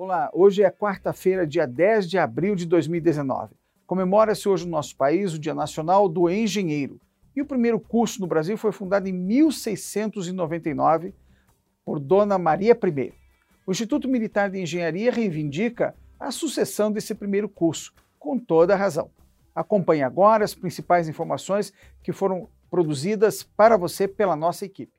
Olá, hoje é quarta-feira, dia 10 de abril de 2019. Comemora-se hoje no nosso país o Dia Nacional do Engenheiro. E o primeiro curso no Brasil foi fundado em 1699 por Dona Maria I. O Instituto Militar de Engenharia reivindica a sucessão desse primeiro curso, com toda a razão. Acompanhe agora as principais informações que foram produzidas para você pela nossa equipe.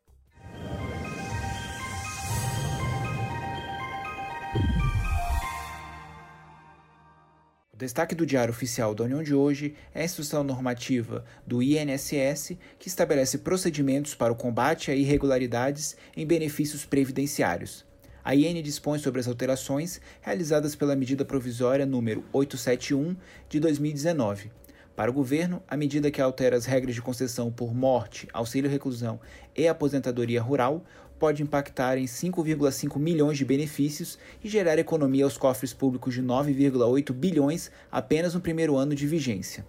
Destaque do Diário Oficial da União de hoje é a instrução normativa do INSS, que estabelece procedimentos para o combate a irregularidades em benefícios previdenciários. A IN dispõe sobre as alterações realizadas pela medida provisória número 871 de 2019. Para o governo, a medida que altera as regras de concessão por morte, auxílio reclusão e aposentadoria rural pode impactar em 5,5 milhões de benefícios e gerar economia aos cofres públicos de 9,8 bilhões apenas no primeiro ano de vigência.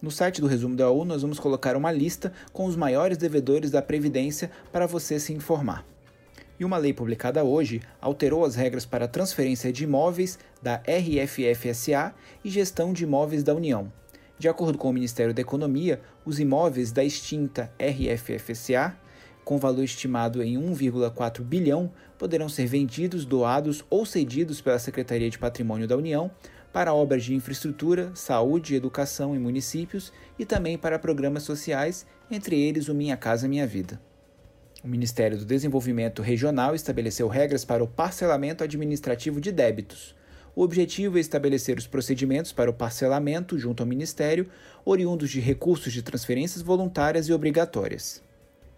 No site do Resumo da ONU, nós vamos colocar uma lista com os maiores devedores da Previdência para você se informar. E uma lei publicada hoje alterou as regras para transferência de imóveis da RFFSA e gestão de imóveis da União. De acordo com o Ministério da Economia, os imóveis da extinta RFFSA com valor estimado em 1,4 bilhão, poderão ser vendidos, doados ou cedidos pela Secretaria de Patrimônio da União para obras de infraestrutura, saúde educação em municípios e também para programas sociais, entre eles o Minha Casa Minha Vida. O Ministério do Desenvolvimento Regional estabeleceu regras para o parcelamento administrativo de débitos. O objetivo é estabelecer os procedimentos para o parcelamento junto ao Ministério, oriundos de recursos de transferências voluntárias e obrigatórias.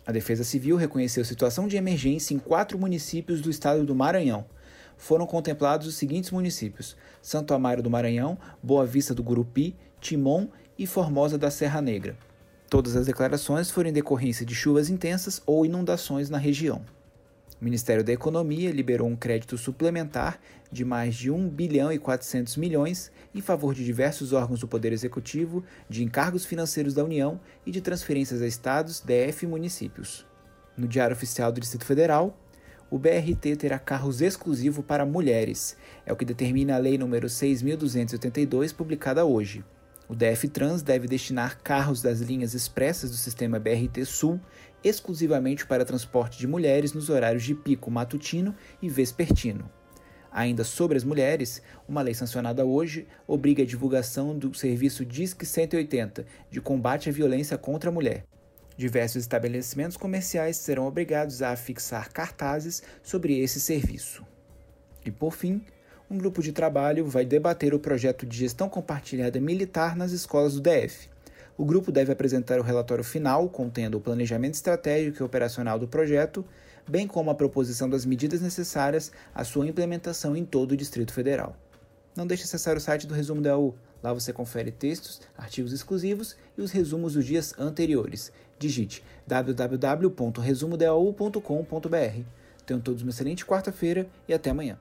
A Defesa Civil reconheceu situação de emergência em quatro municípios do estado do Maranhão. Foram contemplados os seguintes municípios: Santo Amaro do Maranhão, Boa Vista do Gurupi, Timon e Formosa da Serra Negra. Todas as declarações foram em decorrência de chuvas intensas ou inundações na região. O Ministério da Economia liberou um crédito suplementar de mais de 1 bilhão e 400 milhões em favor de diversos órgãos do Poder Executivo, de encargos financeiros da União e de transferências a estados, DF e municípios. No Diário Oficial do Distrito Federal, o BRT terá carros exclusivos para mulheres. É o que determina a Lei nº 6.282, publicada hoje. O DF Trans deve destinar carros das linhas expressas do sistema BRT Sul exclusivamente para transporte de mulheres nos horários de pico matutino e vespertino. Ainda sobre as mulheres, uma lei sancionada hoje obriga a divulgação do serviço Disque 180 de combate à violência contra a mulher. Diversos estabelecimentos comerciais serão obrigados a afixar cartazes sobre esse serviço. E por fim, um grupo de trabalho vai debater o projeto de gestão compartilhada militar nas escolas do DF. O grupo deve apresentar o relatório final, contendo o planejamento estratégico e operacional do projeto, bem como a proposição das medidas necessárias à sua implementação em todo o Distrito Federal. Não deixe de acessar o site do Resumo da U. Lá você confere textos, artigos exclusivos e os resumos dos dias anteriores. Digite www.resumodau.com.br. Tenham todos uma excelente quarta-feira e até amanhã.